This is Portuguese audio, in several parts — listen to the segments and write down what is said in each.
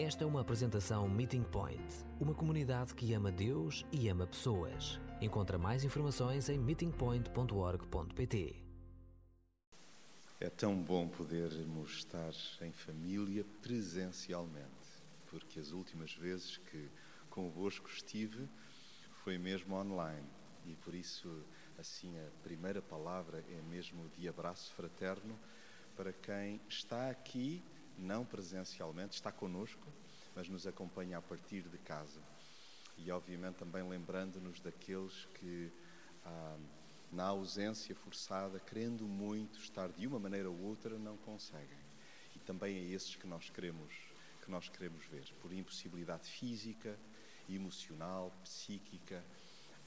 Esta é uma apresentação Meeting Point, uma comunidade que ama Deus e ama pessoas. Encontra mais informações em meetingpoint.org.pt. É tão bom podermos estar em família presencialmente, porque as últimas vezes que convosco estive foi mesmo online e por isso, assim, a primeira palavra é mesmo de abraço fraterno para quem está aqui não presencialmente, está conosco, mas nos acompanha a partir de casa. E, obviamente, também lembrando-nos daqueles que, ah, na ausência forçada, querendo muito estar de uma maneira ou outra, não conseguem. E também é esses que nós queremos, que nós queremos ver, por impossibilidade física, emocional, psíquica.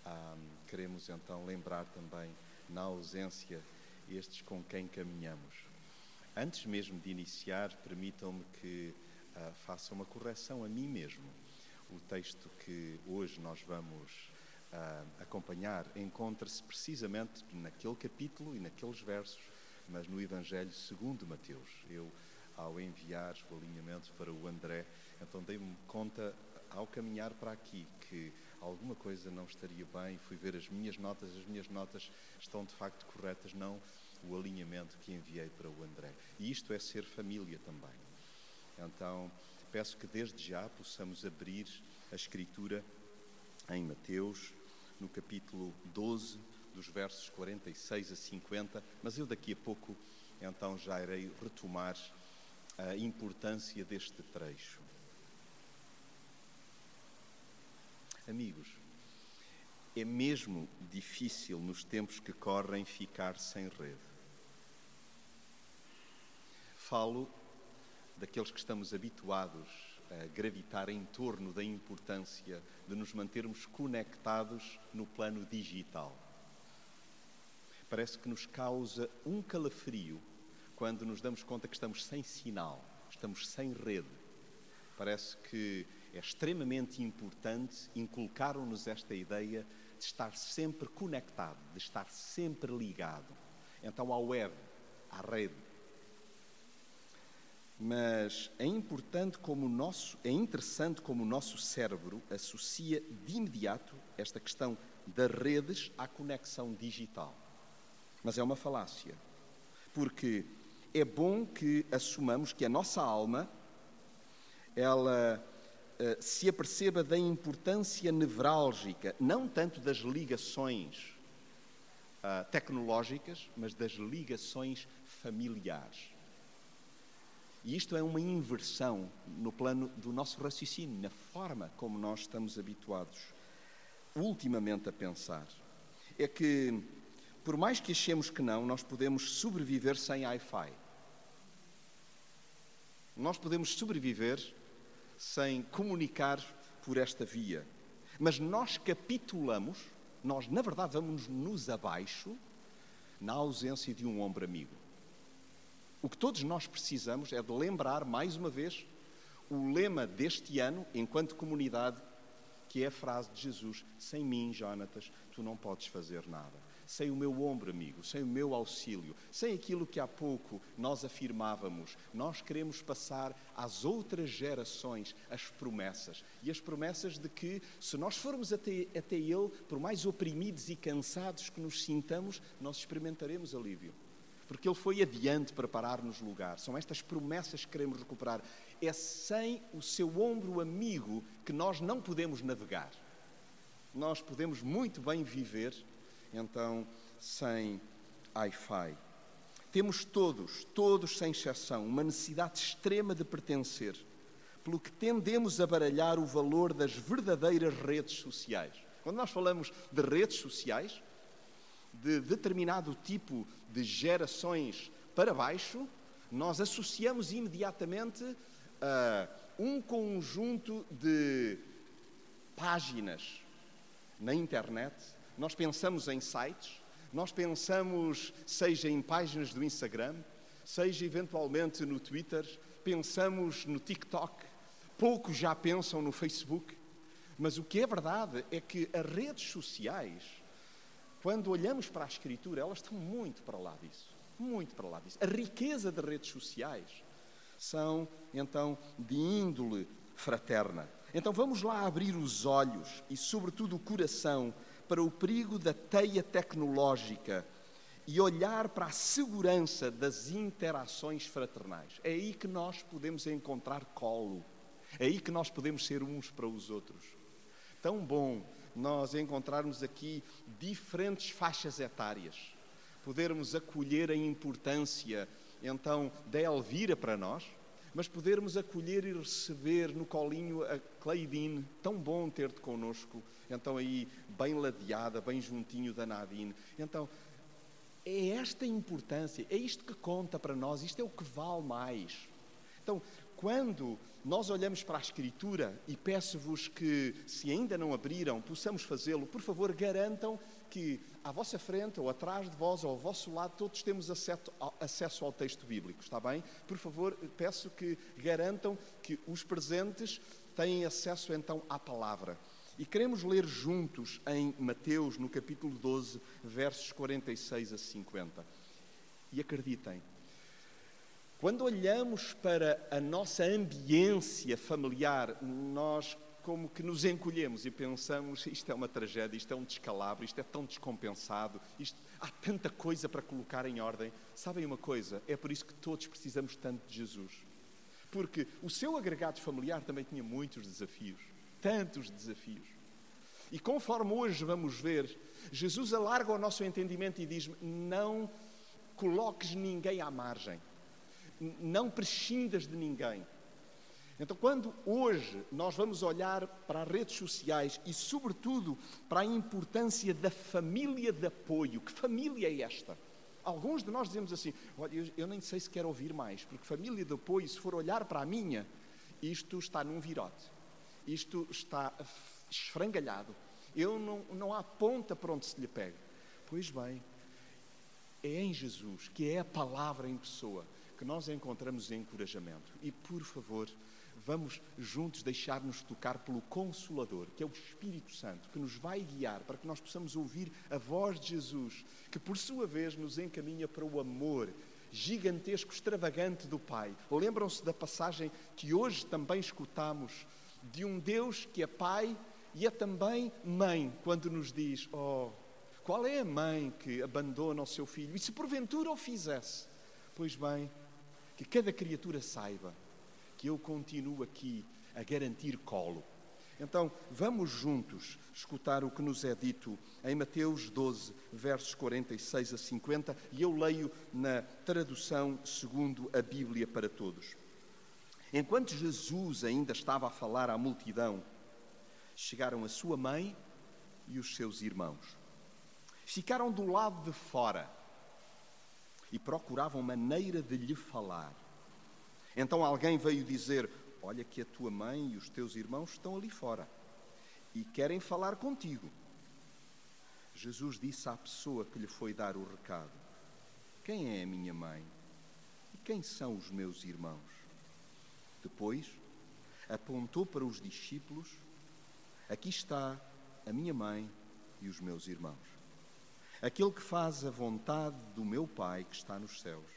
Ah, queremos então lembrar também, na ausência, estes com quem caminhamos. Antes mesmo de iniciar, permitam-me que uh, faça uma correção a mim mesmo. O texto que hoje nós vamos uh, acompanhar encontra-se precisamente naquele capítulo e naqueles versos, mas no Evangelho segundo Mateus. Eu, ao enviar o alinhamento para o André, então dei-me conta ao caminhar para aqui que alguma coisa não estaria bem, fui ver as minhas notas, as minhas notas estão de facto corretas, não o alinhamento que enviei para o André. E isto é ser família também. Então, peço que desde já possamos abrir a Escritura em Mateus, no capítulo 12, dos versos 46 a 50, mas eu daqui a pouco então já irei retomar a importância deste trecho. Amigos, é mesmo difícil nos tempos que correm ficar sem rede falo daqueles que estamos habituados a gravitar em torno da importância de nos mantermos conectados no plano digital. Parece que nos causa um calafrio quando nos damos conta que estamos sem sinal, estamos sem rede. Parece que é extremamente importante inculcaram-nos esta ideia de estar sempre conectado, de estar sempre ligado. Então, à web, à rede, mas é importante como o nosso, é interessante como o nosso cérebro associa de imediato esta questão das redes à conexão digital. Mas é uma falácia, porque é bom que assumamos que a nossa alma ela uh, se aperceba da importância nevrálgica, não tanto das ligações uh, tecnológicas, mas das ligações familiares. E isto é uma inversão no plano do nosso raciocínio, na forma como nós estamos habituados ultimamente a pensar. É que, por mais que achemos que não, nós podemos sobreviver sem Wi-Fi. Nós podemos sobreviver sem comunicar por esta via. Mas nós capitulamos, nós na verdade vamos nos abaixo na ausência de um ombro amigo. O que todos nós precisamos é de lembrar, mais uma vez, o lema deste ano, enquanto comunidade, que é a frase de Jesus: Sem mim, Jonatas, tu não podes fazer nada. Sem o meu ombro, amigo, sem o meu auxílio, sem aquilo que há pouco nós afirmávamos, nós queremos passar às outras gerações as promessas. E as promessas de que, se nós formos até, até Ele, por mais oprimidos e cansados que nos sintamos, nós experimentaremos alívio porque Ele foi adiante para parar-nos lugar. São estas promessas que queremos recuperar. É sem o seu ombro amigo que nós não podemos navegar. Nós podemos muito bem viver, então, sem Wi-Fi. Temos todos, todos sem exceção, uma necessidade extrema de pertencer, pelo que tendemos a baralhar o valor das verdadeiras redes sociais. Quando nós falamos de redes sociais, de determinado tipo de gerações para baixo, nós associamos imediatamente a um conjunto de páginas na internet, nós pensamos em sites, nós pensamos, seja em páginas do Instagram, seja eventualmente no Twitter, pensamos no TikTok, poucos já pensam no Facebook, mas o que é verdade é que as redes sociais quando olhamos para a Escritura, elas estão muito para lá disso. Muito para lá disso. A riqueza das redes sociais são, então, de índole fraterna. Então vamos lá abrir os olhos e, sobretudo, o coração para o perigo da teia tecnológica e olhar para a segurança das interações fraternais. É aí que nós podemos encontrar colo. É aí que nós podemos ser uns para os outros. Tão bom nós encontrarmos aqui diferentes faixas etárias, podermos acolher a importância então da Elvira para nós, mas podermos acolher e receber no colinho a Cleidine, tão bom ter-te connosco, então aí bem ladeada, bem juntinho da Nadine. Então, é esta importância, é isto que conta para nós, isto é o que vale mais. Então, quando nós olhamos para a Escritura, e peço-vos que, se ainda não abriram, possamos fazê-lo, por favor, garantam que à vossa frente, ou atrás de vós, ou ao vosso lado, todos temos acesso ao texto bíblico, está bem? Por favor, peço que garantam que os presentes têm acesso então à palavra. E queremos ler juntos em Mateus, no capítulo 12, versos 46 a 50. E acreditem, quando olhamos para a nossa ambiência familiar, nós como que nos encolhemos e pensamos: isto é uma tragédia, isto é um descalabro, isto é tão descompensado, isto, há tanta coisa para colocar em ordem. Sabem uma coisa? É por isso que todos precisamos tanto de Jesus. Porque o seu agregado familiar também tinha muitos desafios tantos desafios. E conforme hoje vamos ver, Jesus alarga o nosso entendimento e diz: não coloques ninguém à margem, não prescindas de ninguém. Então, quando hoje nós vamos olhar para as redes sociais e, sobretudo, para a importância da família de apoio, que família é esta? Alguns de nós dizemos assim: olha, eu, nem sei se quero ouvir mais, porque família de apoio, se for olhar para a minha, isto está num virote isto está esfrangalhado. Eu não, não há ponta para onde se lhe pega. Pois bem, é em Jesus, que é a palavra em pessoa, que nós encontramos encorajamento. E por favor, vamos juntos deixar-nos tocar pelo Consolador, que é o Espírito Santo, que nos vai guiar para que nós possamos ouvir a voz de Jesus, que por sua vez nos encaminha para o amor gigantesco, extravagante do Pai. Lembram-se da passagem que hoje também escutamos de um Deus que é Pai e é também mãe, quando nos diz: Oh, qual é a mãe que abandona o seu filho? E se porventura o fizesse? Pois bem, que cada criatura saiba que eu continuo aqui a garantir colo. Então, vamos juntos escutar o que nos é dito em Mateus 12, versos 46 a 50, e eu leio na tradução segundo a Bíblia para todos. Enquanto Jesus ainda estava a falar à multidão, chegaram a sua mãe e os seus irmãos. Ficaram do lado de fora e procuravam maneira de lhe falar. Então alguém veio dizer: Olha, que a tua mãe e os teus irmãos estão ali fora e querem falar contigo. Jesus disse à pessoa que lhe foi dar o recado: Quem é a minha mãe? E quem são os meus irmãos? Depois, apontou para os discípulos: Aqui está a minha mãe e os meus irmãos. Aquele que faz a vontade do meu Pai que está nos céus.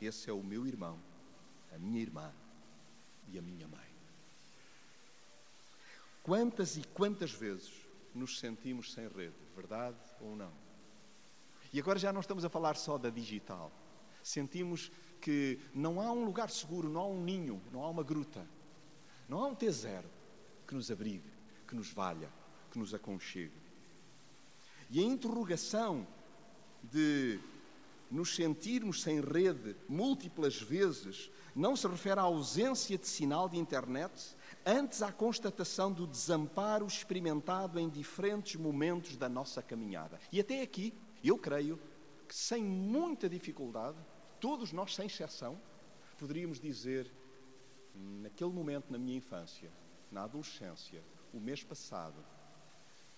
Esse é o meu irmão, a minha irmã e a minha mãe. Quantas e quantas vezes nos sentimos sem rede, verdade ou não? E agora já não estamos a falar só da digital. Sentimos que não há um lugar seguro, não há um ninho, não há uma gruta, não há um T0 que nos abrigue, que nos valha, que nos aconchegue. E a interrogação de nos sentirmos sem rede múltiplas vezes não se refere à ausência de sinal de internet, antes à constatação do desamparo experimentado em diferentes momentos da nossa caminhada. E até aqui, eu creio que sem muita dificuldade, todos nós, sem exceção, poderíamos dizer, naquele momento na minha infância, na adolescência, o mês passado,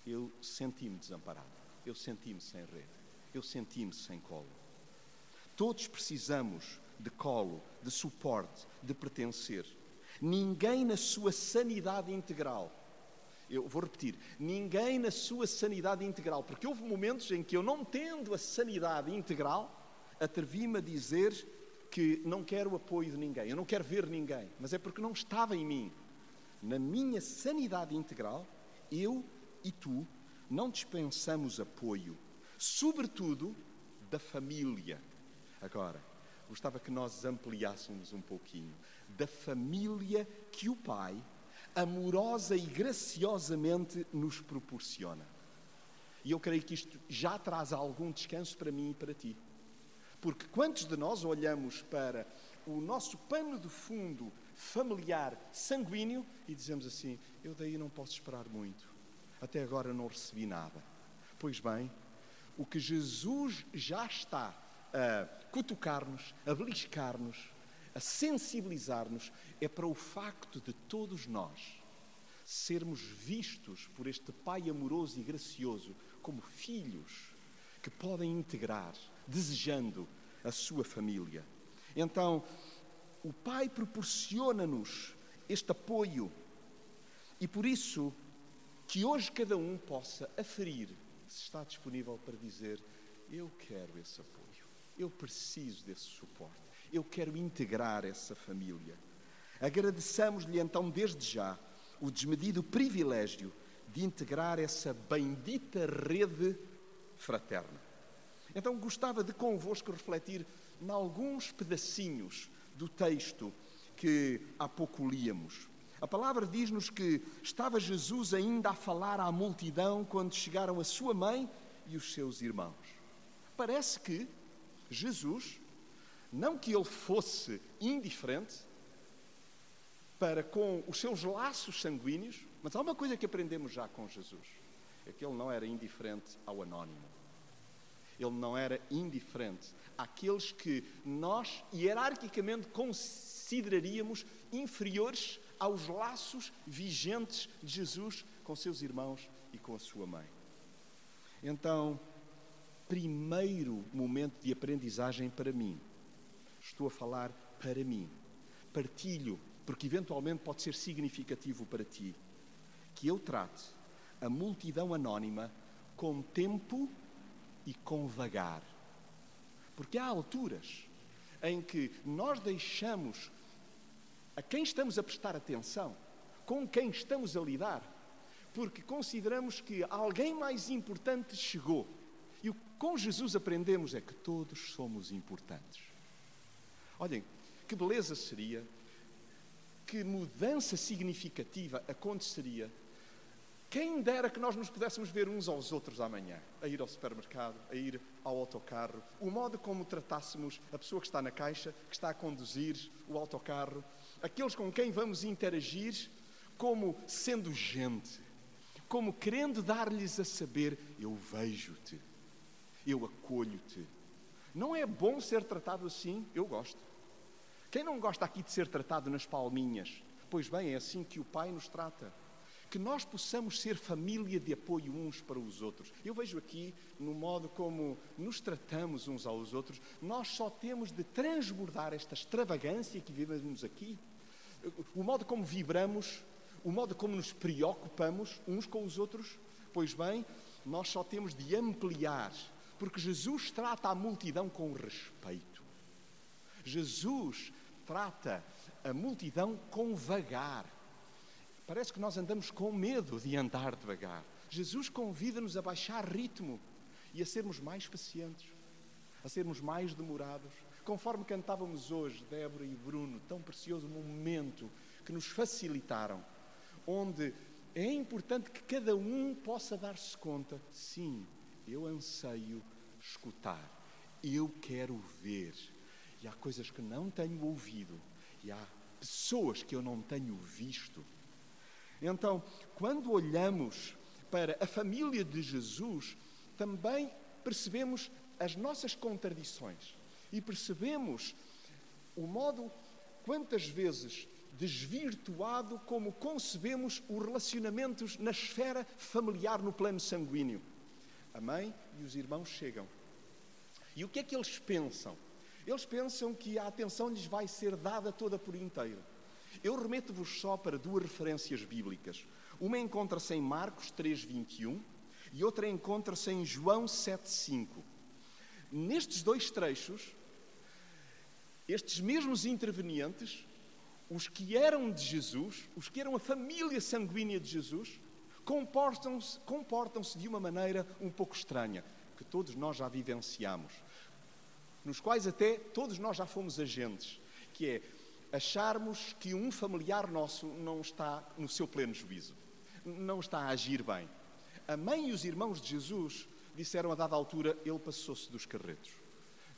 eu senti-me desamparado, eu senti-me sem rede, eu senti-me sem colo. Todos precisamos de colo, de suporte, de pertencer. Ninguém na sua sanidade integral. Eu vou repetir, ninguém na sua sanidade integral, porque houve momentos em que eu não tendo a sanidade integral, atrevi-me a dizer que não quero o apoio de ninguém, eu não quero ver ninguém, mas é porque não estava em mim. na minha sanidade integral, eu e tu não dispensamos apoio, sobretudo da família. Agora, gostava que nós ampliássemos um pouquinho. Da família que o Pai, amorosa e graciosamente, nos proporciona. E eu creio que isto já traz algum descanso para mim e para ti. Porque quantos de nós olhamos para o nosso pano de fundo familiar sanguíneo e dizemos assim: eu daí não posso esperar muito, até agora não recebi nada. Pois bem, o que Jesus já está a cutucar-nos, a beliscar-nos, a sensibilizar-nos, é para o facto de todos nós sermos vistos por este Pai amoroso e gracioso como filhos que podem integrar, desejando a sua família. Então, o Pai proporciona-nos este apoio e por isso que hoje cada um possa aferir se está disponível para dizer: Eu quero esse apoio, eu preciso desse suporte, eu quero integrar essa família. Agradeçamos-lhe então desde já o desmedido privilégio de integrar essa bendita rede fraterna. Então gostava de convosco refletir em alguns pedacinhos do texto que há pouco líamos. A palavra diz-nos que estava Jesus ainda a falar à multidão quando chegaram a sua mãe e os seus irmãos. Parece que Jesus, não que ele fosse indiferente para com os seus laços sanguíneos, mas há uma coisa que aprendemos já com Jesus: é que ele não era indiferente ao anónimo. Ele não era indiferente àqueles que nós hierarquicamente consideraríamos inferiores aos laços vigentes de Jesus com seus irmãos e com a sua mãe. Então, primeiro momento de aprendizagem para mim. Estou a falar para mim. Partilho, porque eventualmente pode ser significativo para ti. Que eu trate a multidão anónima com tempo e com vagar. Porque há alturas em que nós deixamos a quem estamos a prestar atenção, com quem estamos a lidar, porque consideramos que alguém mais importante chegou. E o que com Jesus aprendemos é que todos somos importantes. Olhem, que beleza seria, que mudança significativa aconteceria quem dera que nós nos pudéssemos ver uns aos outros amanhã, a ir ao supermercado, a ir ao autocarro, o modo como tratássemos a pessoa que está na caixa, que está a conduzir o autocarro, aqueles com quem vamos interagir, como sendo gente, como querendo dar-lhes a saber: eu vejo-te, eu acolho-te. Não é bom ser tratado assim? Eu gosto. Quem não gosta aqui de ser tratado nas palminhas? Pois bem, é assim que o Pai nos trata que nós possamos ser família de apoio uns para os outros. Eu vejo aqui, no modo como nos tratamos uns aos outros, nós só temos de transbordar esta extravagância que vivemos aqui, o modo como vibramos, o modo como nos preocupamos uns com os outros. Pois bem, nós só temos de ampliar, porque Jesus trata a multidão com respeito. Jesus trata a multidão com vagar. Parece que nós andamos com medo de andar devagar. Jesus convida-nos a baixar ritmo e a sermos mais pacientes, a sermos mais demorados. Conforme cantávamos hoje, Débora e Bruno, tão precioso momento que nos facilitaram, onde é importante que cada um possa dar-se conta: sim, eu anseio escutar, eu quero ver. E há coisas que não tenho ouvido, e há pessoas que eu não tenho visto. Então, quando olhamos para a família de Jesus, também percebemos as nossas contradições e percebemos o modo, quantas vezes, desvirtuado como concebemos os relacionamentos na esfera familiar no plano sanguíneo. A mãe e os irmãos chegam. E o que é que eles pensam? Eles pensam que a atenção lhes vai ser dada toda por inteiro. Eu remeto-vos só para duas referências bíblicas. Uma encontra-se em Marcos 3:21 e outra encontra-se em João 7:5. Nestes dois trechos, estes mesmos intervenientes os que eram de Jesus, os que eram a família sanguínea de Jesus, comportam-se comportam de uma maneira um pouco estranha, que todos nós já vivenciamos, nos quais até todos nós já fomos agentes, que é acharmos que um familiar nosso não está no seu pleno juízo, não está a agir bem. A mãe e os irmãos de Jesus disseram a dada altura, ele passou-se dos carretos.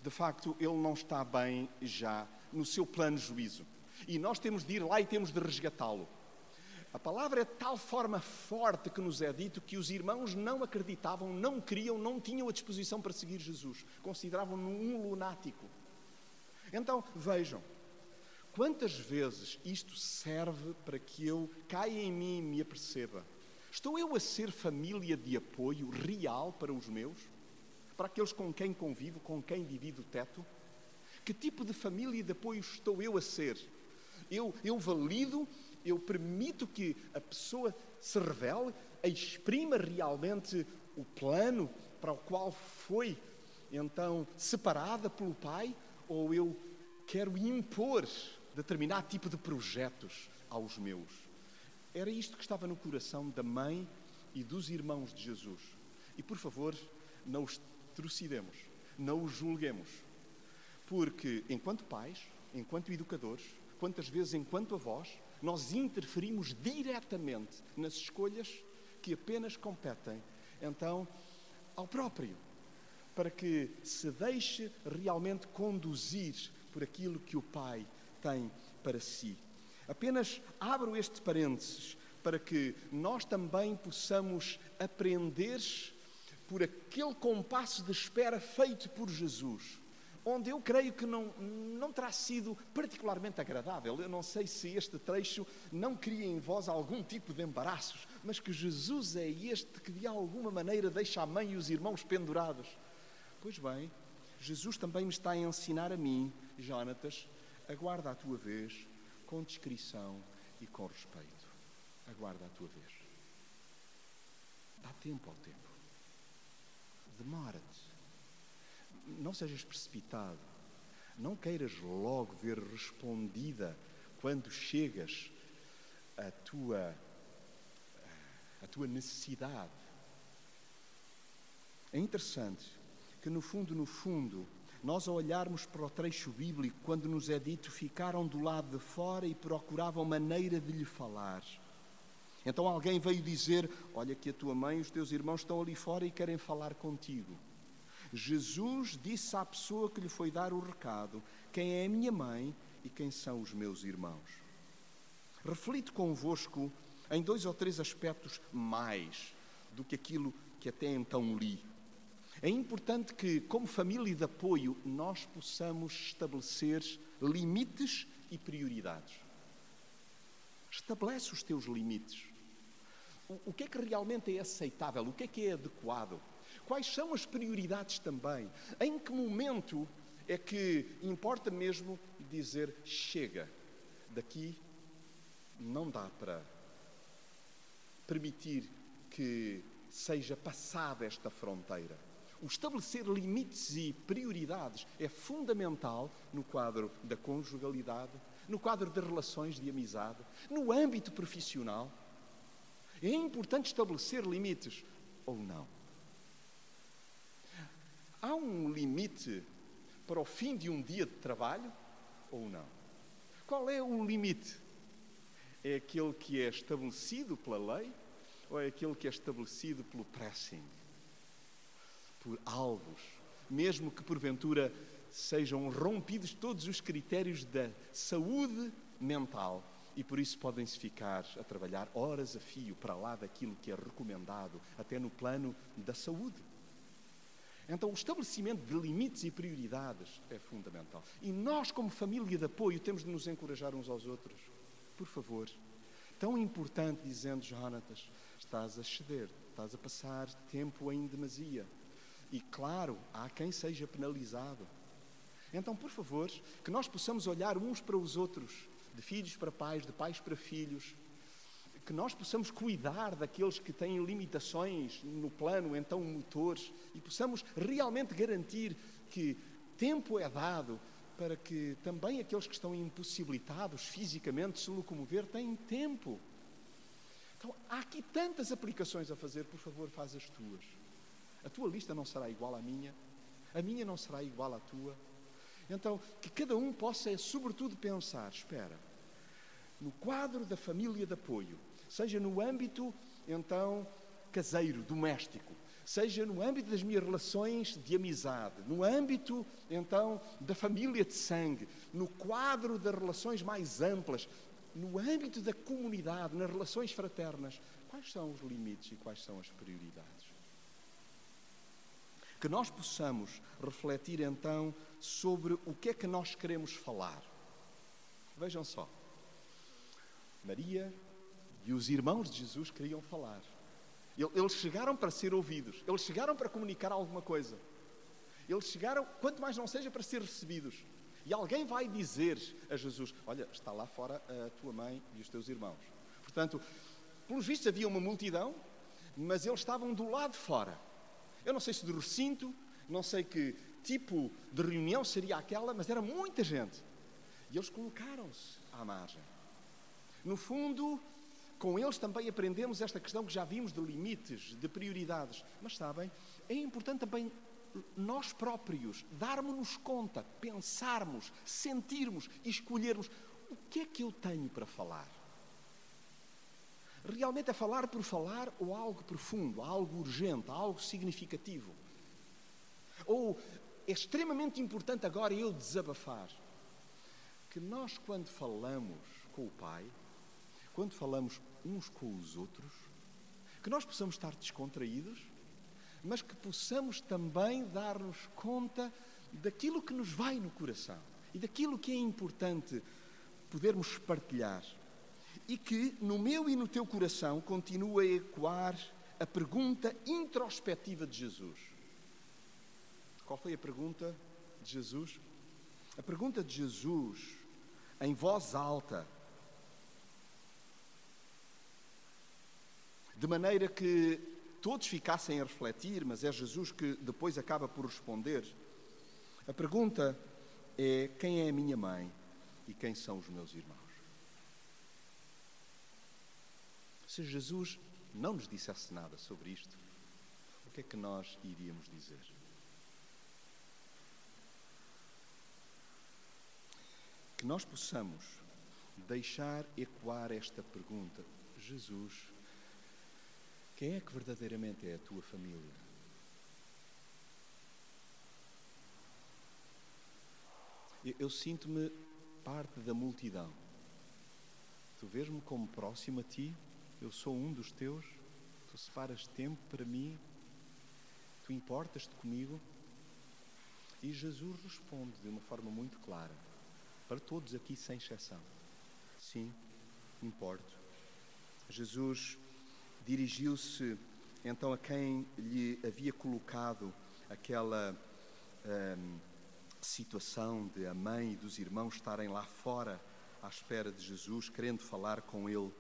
De facto, ele não está bem já no seu plano juízo. E nós temos de ir lá e temos de resgatá-lo. A palavra é de tal forma forte que nos é dito que os irmãos não acreditavam, não queriam, não tinham a disposição para seguir Jesus. Consideravam-no um lunático. Então, vejam, quantas vezes isto serve para que eu caia em mim e me aperceba? Estou eu a ser família de apoio real para os meus? Para aqueles com quem convivo, com quem divido o teto? Que tipo de família de apoio estou eu a ser? Eu, eu valido, eu permito que a pessoa se revele, exprima realmente o plano para o qual foi então separada pelo pai, ou eu quero impor determinado tipo de projetos aos meus? Era isto que estava no coração da mãe e dos irmãos de Jesus. E por favor, não os trucidemos, não os julguemos. Porque enquanto pais, enquanto educadores, quantas vezes enquanto avós, nós interferimos diretamente nas escolhas que apenas competem, então, ao próprio, para que se deixe realmente conduzir por aquilo que o Pai tem para si. Apenas abro este parênteses para que nós também possamos aprender por aquele compasso de espera feito por Jesus onde eu creio que não, não terá sido particularmente agradável. Eu não sei se este trecho não cria em vós algum tipo de embaraços, mas que Jesus é este que de alguma maneira deixa a mãe e os irmãos pendurados. Pois bem, Jesus também me está a ensinar a mim, Jonatas, aguarda a tua vez com discrição e com respeito. Aguarda a tua vez. Dá tempo ao tempo. Demora-te não sejas precipitado. Não queiras logo ver respondida quando chegas a tua a tua necessidade. É interessante que no fundo, no fundo, nós ao olharmos para o trecho bíblico, quando nos é dito ficaram do lado de fora e procuravam maneira de lhe falar. Então alguém veio dizer: Olha, que a tua mãe e os teus irmãos estão ali fora e querem falar contigo. Jesus disse à pessoa que lhe foi dar o recado: quem é a minha mãe e quem são os meus irmãos. Reflito convosco em dois ou três aspectos mais do que aquilo que até então li. É importante que, como família de apoio, nós possamos estabelecer limites e prioridades. Estabelece os teus limites. O, o que é que realmente é aceitável? O que é que é adequado? Quais são as prioridades também? Em que momento é que importa mesmo dizer chega, daqui não dá para permitir que seja passada esta fronteira. O estabelecer limites e prioridades é fundamental no quadro da conjugalidade, no quadro das relações de amizade, no âmbito profissional. É importante estabelecer limites ou não. Há um limite para o fim de um dia de trabalho ou não? Qual é o limite? É aquele que é estabelecido pela lei ou é aquele que é estabelecido pelo pressing? Por alvos, mesmo que porventura sejam rompidos todos os critérios da saúde mental e por isso podem-se ficar a trabalhar horas a fio para lá daquilo que é recomendado, até no plano da saúde. Então, o estabelecimento de limites e prioridades é fundamental. E nós, como família de apoio, temos de nos encorajar uns aos outros. Por favor. Tão importante, dizendo Jonatas, estás a ceder, estás a passar tempo em demasia. E claro, há quem seja penalizado. Então, por favor, que nós possamos olhar uns para os outros, de filhos para pais, de pais para filhos, que nós possamos cuidar daqueles que têm limitações no plano, então motores, e possamos realmente garantir que tempo é dado para que também aqueles que estão impossibilitados fisicamente de se locomover tenham tempo. Então, há aqui tantas aplicações a fazer, por favor, faz as tuas. A tua lista não será igual à minha, a minha não será igual à tua. Então, que cada um possa, sobretudo, pensar: espera, no quadro da família de apoio, seja no âmbito, então, caseiro, doméstico, seja no âmbito das minhas relações de amizade, no âmbito, então, da família de sangue, no quadro das relações mais amplas, no âmbito da comunidade, nas relações fraternas, quais são os limites e quais são as prioridades? Que nós possamos refletir então sobre o que é que nós queremos falar. Vejam só. Maria e os irmãos de Jesus queriam falar. Eles chegaram para ser ouvidos, eles chegaram para comunicar alguma coisa. Eles chegaram, quanto mais não seja, para ser recebidos. E alguém vai dizer a Jesus: Olha, está lá fora a tua mãe e os teus irmãos. Portanto, pelos vistos havia uma multidão, mas eles estavam do lado de fora. Eu não sei se do recinto, não sei que tipo de reunião seria aquela, mas era muita gente. E eles colocaram-se à margem. No fundo, com eles também aprendemos esta questão que já vimos de limites, de prioridades. Mas sabem, é importante também nós próprios darmos-nos conta, pensarmos, sentirmos e escolhermos o que é que eu tenho para falar. Realmente é falar por falar ou algo profundo, algo urgente, algo significativo? Ou é extremamente importante agora eu desabafar? Que nós, quando falamos com o Pai, quando falamos uns com os outros, que nós possamos estar descontraídos, mas que possamos também dar-nos conta daquilo que nos vai no coração e daquilo que é importante podermos partilhar. E que no meu e no teu coração continue a ecoar a pergunta introspectiva de Jesus. Qual foi a pergunta de Jesus? A pergunta de Jesus, em voz alta, de maneira que todos ficassem a refletir, mas é Jesus que depois acaba por responder. A pergunta é: quem é a minha mãe e quem são os meus irmãos? Se Jesus não nos dissesse nada sobre isto, o que é que nós iríamos dizer? Que nós possamos deixar ecoar esta pergunta: Jesus, quem é que verdadeiramente é a tua família? Eu, sinto-me parte da multidão. Tu vês-me como próximo a ti, eu sou um dos teus, tu separas tempo para mim, tu importas-te comigo. E Jesus responde de uma forma muito clara, para todos aqui sem exceção: Sim, importo. Jesus dirigiu-se então a quem lhe havia colocado aquela hum, situação de a mãe e dos irmãos estarem lá fora à espera de Jesus, querendo falar com ele,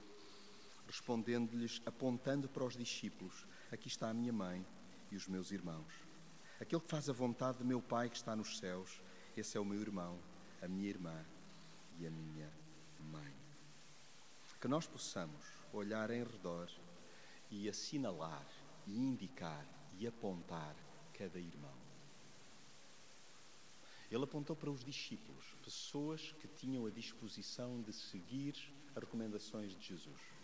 respondendo-lhes, apontando para os discípulos: Aqui está a minha mãe e os meus irmãos. Aquele que faz a vontade de meu Pai que está nos céus, esse é o meu irmão, a minha irmã e a minha mãe. Que nós possamos olhar em redor e assinalar, e indicar e apontar cada irmão. Ele apontou para os discípulos, pessoas que tinham a disposição de seguir as recomendações de Jesus.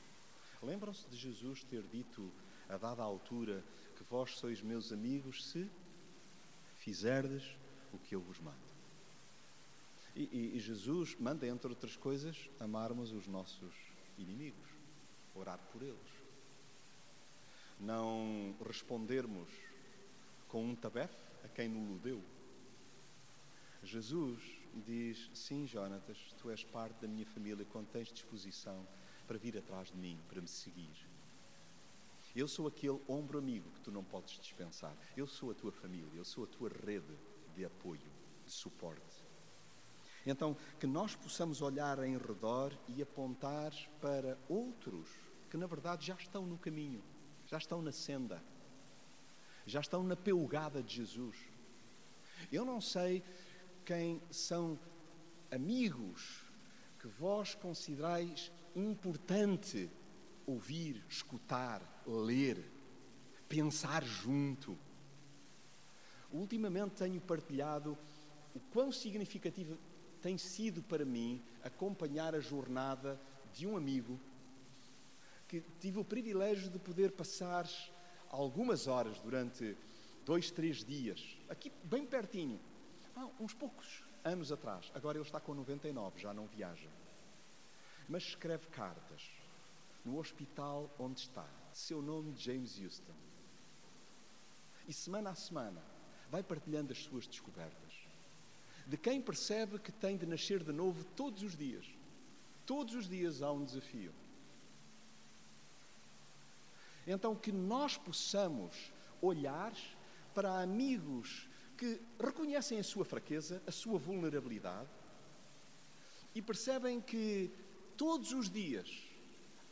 Lembram-se de Jesus ter dito, a dada altura, que vós sois meus amigos se fizerdes o que eu vos mando. E, e, e Jesus manda, entre outras coisas, amarmos os nossos inimigos, orar por eles não respondermos com um tabefe a quem nos deu. Jesus diz: Sim, Jonatas, tu és parte da minha família quando tens disposição para vir atrás de mim, para me seguir. Eu sou aquele ombro amigo que tu não podes dispensar. Eu sou a tua família, eu sou a tua rede de apoio, de suporte. Então, que nós possamos olhar em redor e apontar para outros que, na verdade, já estão no caminho já estão na senda, já estão na peugada de Jesus. Eu não sei quem são amigos que vós considerais importante ouvir, escutar, ler, pensar junto. Ultimamente tenho partilhado o quão significativo tem sido para mim acompanhar a jornada de um amigo que tive o privilégio de poder passar algumas horas durante dois, três dias, aqui bem pertinho, há uns poucos anos atrás. Agora ele está com 99, já não viaja. Mas escreve cartas no hospital onde está, seu nome James Houston. E semana a semana vai partilhando as suas descobertas. De quem percebe que tem de nascer de novo todos os dias. Todos os dias há um desafio. Então, que nós possamos olhar para amigos que reconhecem a sua fraqueza, a sua vulnerabilidade e percebem que todos os dias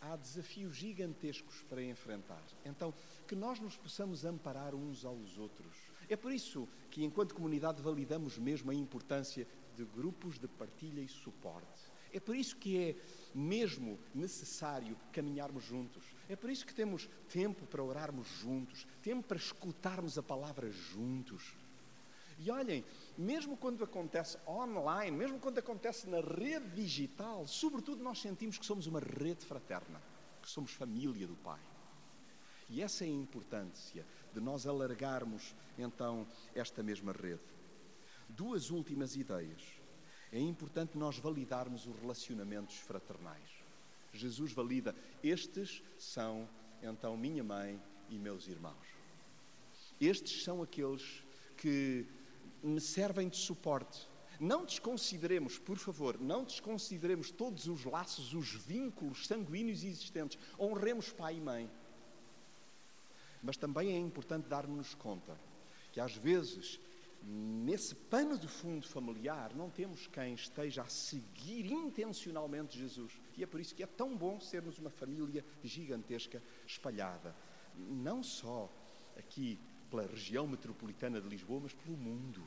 há desafios gigantescos para enfrentar. Então, que nós nos possamos amparar uns aos outros. É por isso que, enquanto comunidade, validamos mesmo a importância de grupos de partilha e suporte. É por isso que é mesmo necessário caminharmos juntos. É por isso que temos tempo para orarmos juntos, tempo para escutarmos a palavra juntos. E olhem, mesmo quando acontece online, mesmo quando acontece na rede digital, sobretudo nós sentimos que somos uma rede fraterna, que somos família do Pai. E essa é a importância de nós alargarmos então esta mesma rede. Duas últimas ideias. É importante nós validarmos os relacionamentos fraternais. Jesus valida, estes são então minha mãe e meus irmãos. Estes são aqueles que me servem de suporte. Não desconsideremos, por favor, não desconsideremos todos os laços, os vínculos sanguíneos existentes. Honremos pai e mãe. Mas também é importante darmos conta que às vezes nesse pano de fundo familiar não temos quem esteja a seguir intencionalmente Jesus. E é por isso que é tão bom sermos uma família gigantesca espalhada, não só aqui pela região metropolitana de Lisboa, mas pelo mundo.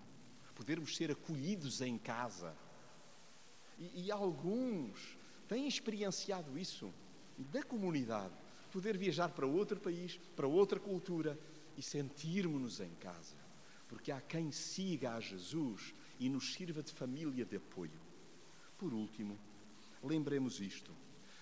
Podermos ser acolhidos em casa. E, e alguns têm experienciado isso da comunidade. Poder viajar para outro país, para outra cultura e sentirmos-nos em casa. Porque há quem siga a Jesus e nos sirva de família de apoio. Por último, lembremos isto: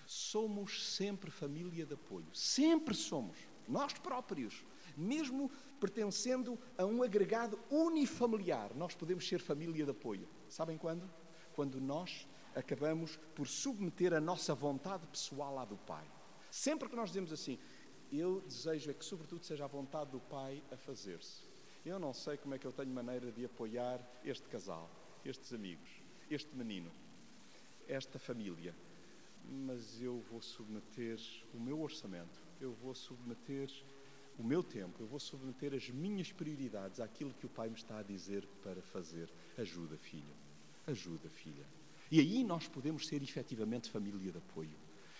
somos sempre família de apoio. Sempre somos. Nós próprios mesmo pertencendo a um agregado unifamiliar, nós podemos ser família de apoio. Sabem quando? Quando nós acabamos por submeter a nossa vontade pessoal à do Pai. Sempre que nós dizemos assim, eu desejo é que, sobretudo, seja a vontade do Pai a fazer-se. Eu não sei como é que eu tenho maneira de apoiar este casal, estes amigos, este menino, esta família, mas eu vou submeter o meu orçamento, eu vou submeter o meu tempo, eu vou submeter as minhas prioridades àquilo que o Pai me está a dizer para fazer. Ajuda, filho. Ajuda, filha. E aí nós podemos ser efetivamente família de apoio.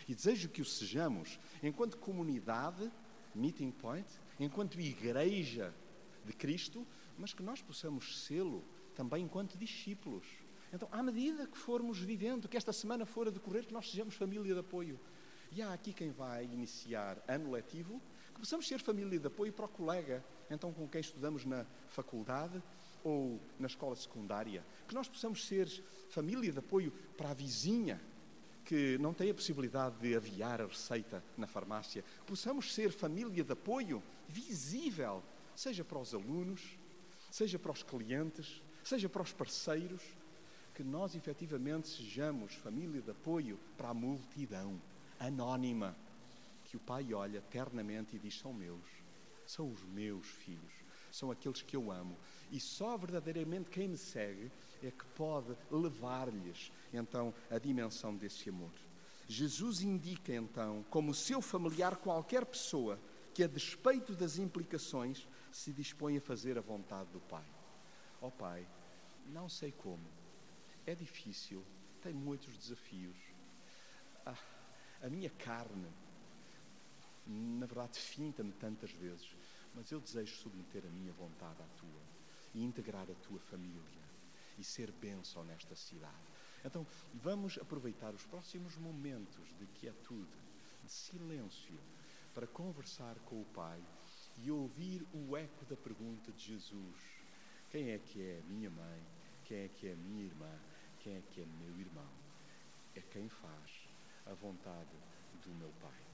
E desejo que o sejamos enquanto comunidade, meeting point, enquanto igreja de Cristo, mas que nós possamos sê-lo também enquanto discípulos. Então, à medida que formos vivendo, que esta semana for a decorrer, que nós sejamos família de apoio. E há aqui quem vai iniciar ano letivo que possamos ser família de apoio para o colega, então com quem estudamos na faculdade ou na escola secundária, que nós possamos ser família de apoio para a vizinha que não tem a possibilidade de aviar a receita na farmácia, possamos ser família de apoio visível, seja para os alunos, seja para os clientes, seja para os parceiros, que nós efetivamente sejamos família de apoio para a multidão anónima que o pai olha ternamente e diz: São meus, são os meus filhos, são aqueles que eu amo. E só verdadeiramente quem me segue é que pode levar-lhes então a dimensão desse amor. Jesus indica então, como seu familiar, qualquer pessoa que, a despeito das implicações, se dispõe a fazer a vontade do Pai. Ó oh, Pai, não sei como, é difícil, tem muitos desafios. Ah, a minha carne na verdade, finta-me tantas vezes, mas eu desejo submeter a minha vontade à tua e integrar a tua família. e ser bênção nesta cidade. Então, vamos aproveitar os próximos momentos de quietude, de silêncio, para conversar com o Pai e ouvir o eco da pergunta de Jesus: Quem é que é minha mãe? Quem é que é minha irmã? Quem é que é meu irmão? É quem faz a vontade do meu Pai.